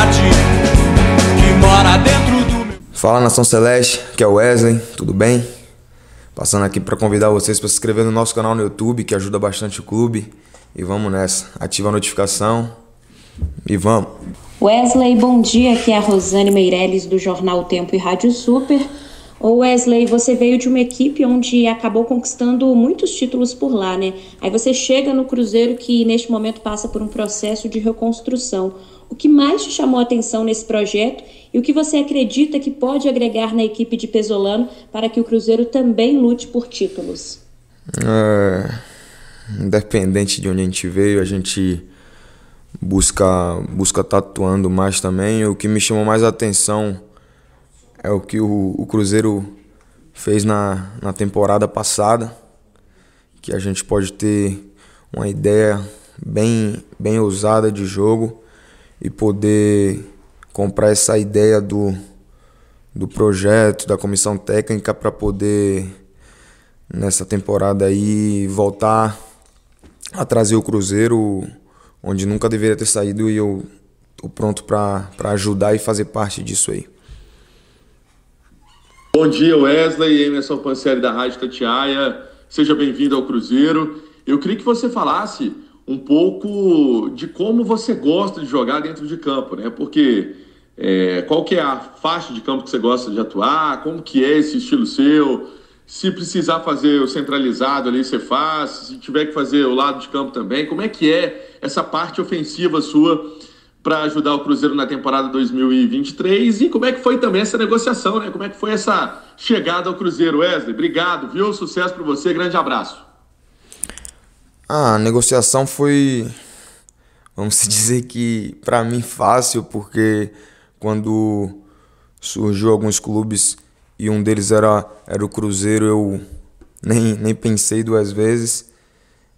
vontade que mora dentro do meu. Fala nação celeste, que é o Wesley, tudo bem? Passando aqui para convidar vocês para se inscrever no nosso canal no YouTube, que ajuda bastante o clube. E vamos nessa. Ativa a notificação e vamos. Wesley, bom dia. Aqui é a Rosane Meirelles do Jornal Tempo e Rádio Super. Ô Wesley, você veio de uma equipe onde acabou conquistando muitos títulos por lá, né? Aí você chega no Cruzeiro que neste momento passa por um processo de reconstrução. O que mais te chamou a atenção nesse projeto e o que você acredita que pode agregar na equipe de Pesolano para que o Cruzeiro também lute por títulos? É, independente de onde a gente veio, a gente busca busca tatuando mais também. O que me chamou mais a atenção é o que o, o Cruzeiro fez na, na temporada passada, que a gente pode ter uma ideia bem, bem ousada de jogo e poder comprar essa ideia do, do projeto, da comissão técnica para poder nessa temporada aí voltar a trazer o Cruzeiro onde nunca deveria ter saído e eu tô pronto para ajudar e fazer parte disso aí. Bom dia, Wesley, Emerson Pancieri da Rádio Tatiaia. Seja bem-vindo ao Cruzeiro. Eu queria que você falasse um pouco de como você gosta de jogar dentro de campo, né? Porque é, qual que é a faixa de campo que você gosta de atuar, como que é esse estilo seu, se precisar fazer o centralizado ali, você faz, se tiver que fazer o lado de campo também, como é que é essa parte ofensiva sua para ajudar o Cruzeiro na temporada 2023 e como é que foi também essa negociação, né? Como é que foi essa chegada ao Cruzeiro, Wesley? Obrigado, viu? Sucesso para você, grande abraço. Ah, a negociação foi, vamos dizer que para mim fácil, porque quando surgiu alguns clubes e um deles era, era o Cruzeiro, eu nem, nem pensei duas vezes.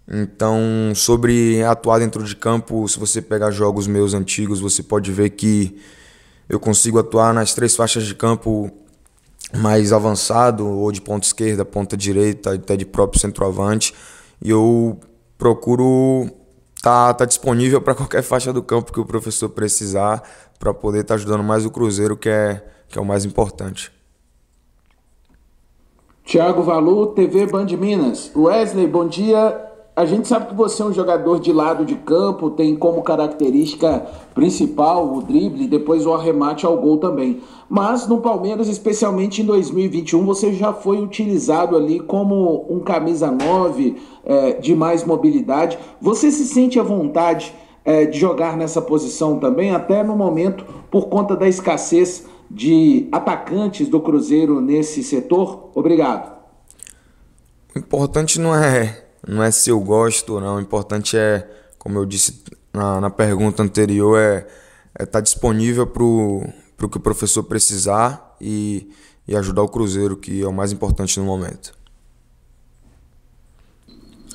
Então, sobre atuar dentro de campo, se você pegar jogos meus antigos, você pode ver que eu consigo atuar nas três faixas de campo mais avançado, ou de ponta esquerda, ponta direita, até de próprio centroavante. E eu procuro tá, tá disponível para qualquer faixa do campo que o professor precisar, para poder estar tá ajudando mais o Cruzeiro, que é, que é o mais importante. Tiago Valu, TV Band Minas. Wesley, bom dia a gente sabe que você é um jogador de lado de campo, tem como característica principal o drible depois o arremate ao gol também. Mas no Palmeiras, especialmente em 2021, você já foi utilizado ali como um camisa 9 é, de mais mobilidade. Você se sente à vontade é, de jogar nessa posição também, até no momento, por conta da escassez de atacantes do Cruzeiro nesse setor? Obrigado. O importante não é não é se eu gosto ou não. O importante é, como eu disse na, na pergunta anterior, é estar é tá disponível para o que o professor precisar e, e ajudar o Cruzeiro, que é o mais importante no momento.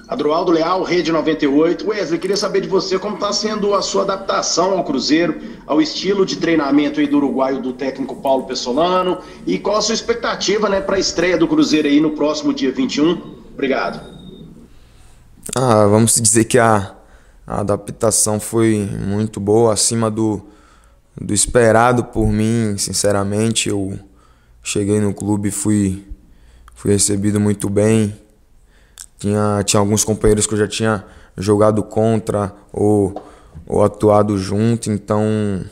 Adroaldo Leal, Rede 98. Wesley, queria saber de você como está sendo a sua adaptação ao Cruzeiro, ao estilo de treinamento aí do uruguaio do técnico Paulo Pessolano e qual a sua expectativa né, para a estreia do Cruzeiro aí no próximo dia 21. Obrigado. Ah, vamos dizer que a, a adaptação foi muito boa, acima do, do esperado por mim, sinceramente. Eu cheguei no clube e fui, fui recebido muito bem. Tinha, tinha alguns companheiros que eu já tinha jogado contra ou, ou atuado junto, então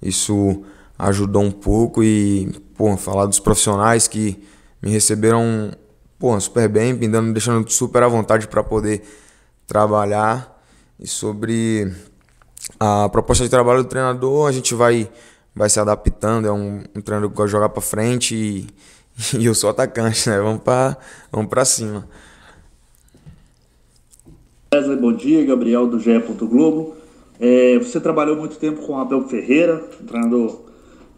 isso ajudou um pouco e pô, falar dos profissionais que me receberam pô, super bem, me dando, deixando super à vontade para poder trabalhar. E sobre a proposta de trabalho do treinador, a gente vai, vai se adaptando. É um, um treinador que gosta de jogar para frente e, e, eu sou atacante, né? Vamos para vamos cima. Wesley, bom dia. Gabriel do GE. Globo. É, você trabalhou muito tempo com o Abel Ferreira, um treinador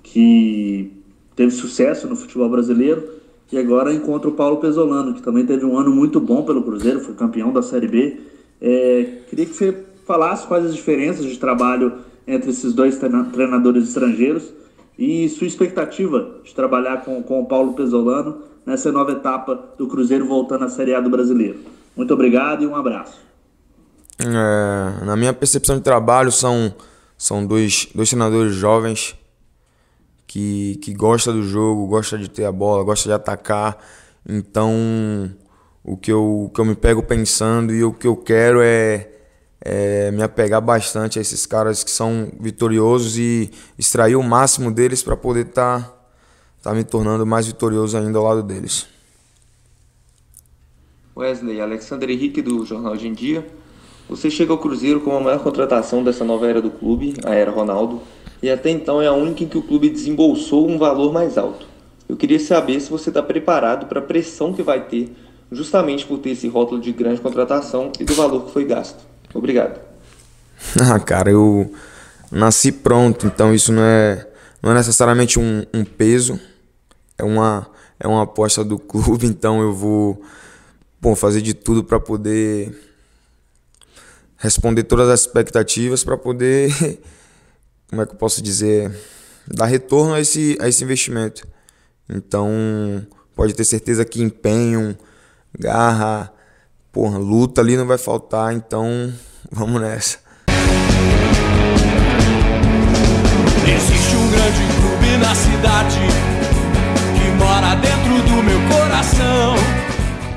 que teve sucesso no futebol brasileiro e agora encontra o Paulo Pesolano, que também teve um ano muito bom pelo Cruzeiro, foi campeão da Série B. É, queria que você falasse quais as diferenças de trabalho entre esses dois treinadores estrangeiros e sua expectativa de trabalhar com, com o Paulo Pesolano nessa nova etapa do Cruzeiro voltando à Série A do Brasileiro. Muito obrigado e um abraço. É, na minha percepção de trabalho, são, são dois, dois treinadores jovens que, que gosta do jogo, gosta de ter a bola, gosta de atacar. Então, o que eu, o que eu me pego pensando e o que eu quero é, é me apegar bastante a esses caras que são vitoriosos e extrair o máximo deles para poder estar tá, tá me tornando mais vitorioso ainda ao lado deles. Wesley, Alexander Henrique do Jornal Hoje em Dia. Você chega ao Cruzeiro como a maior contratação dessa nova era do clube, a era Ronaldo e até então é a única em que o clube desembolsou um valor mais alto. Eu queria saber se você está preparado para a pressão que vai ter, justamente por ter esse rótulo de grande contratação e do valor que foi gasto. Obrigado. Ah, cara, eu nasci pronto, então isso não é, não é necessariamente um, um peso, é uma, é uma aposta do clube, então eu vou bom, fazer de tudo para poder responder todas as expectativas, para poder como é que eu posso dizer, dar retorno a esse, a esse investimento. Então, pode ter certeza que empenho, garra, porra, luta ali não vai faltar, então vamos nessa. Existe um grande clube na cidade que mora dentro do meu coração.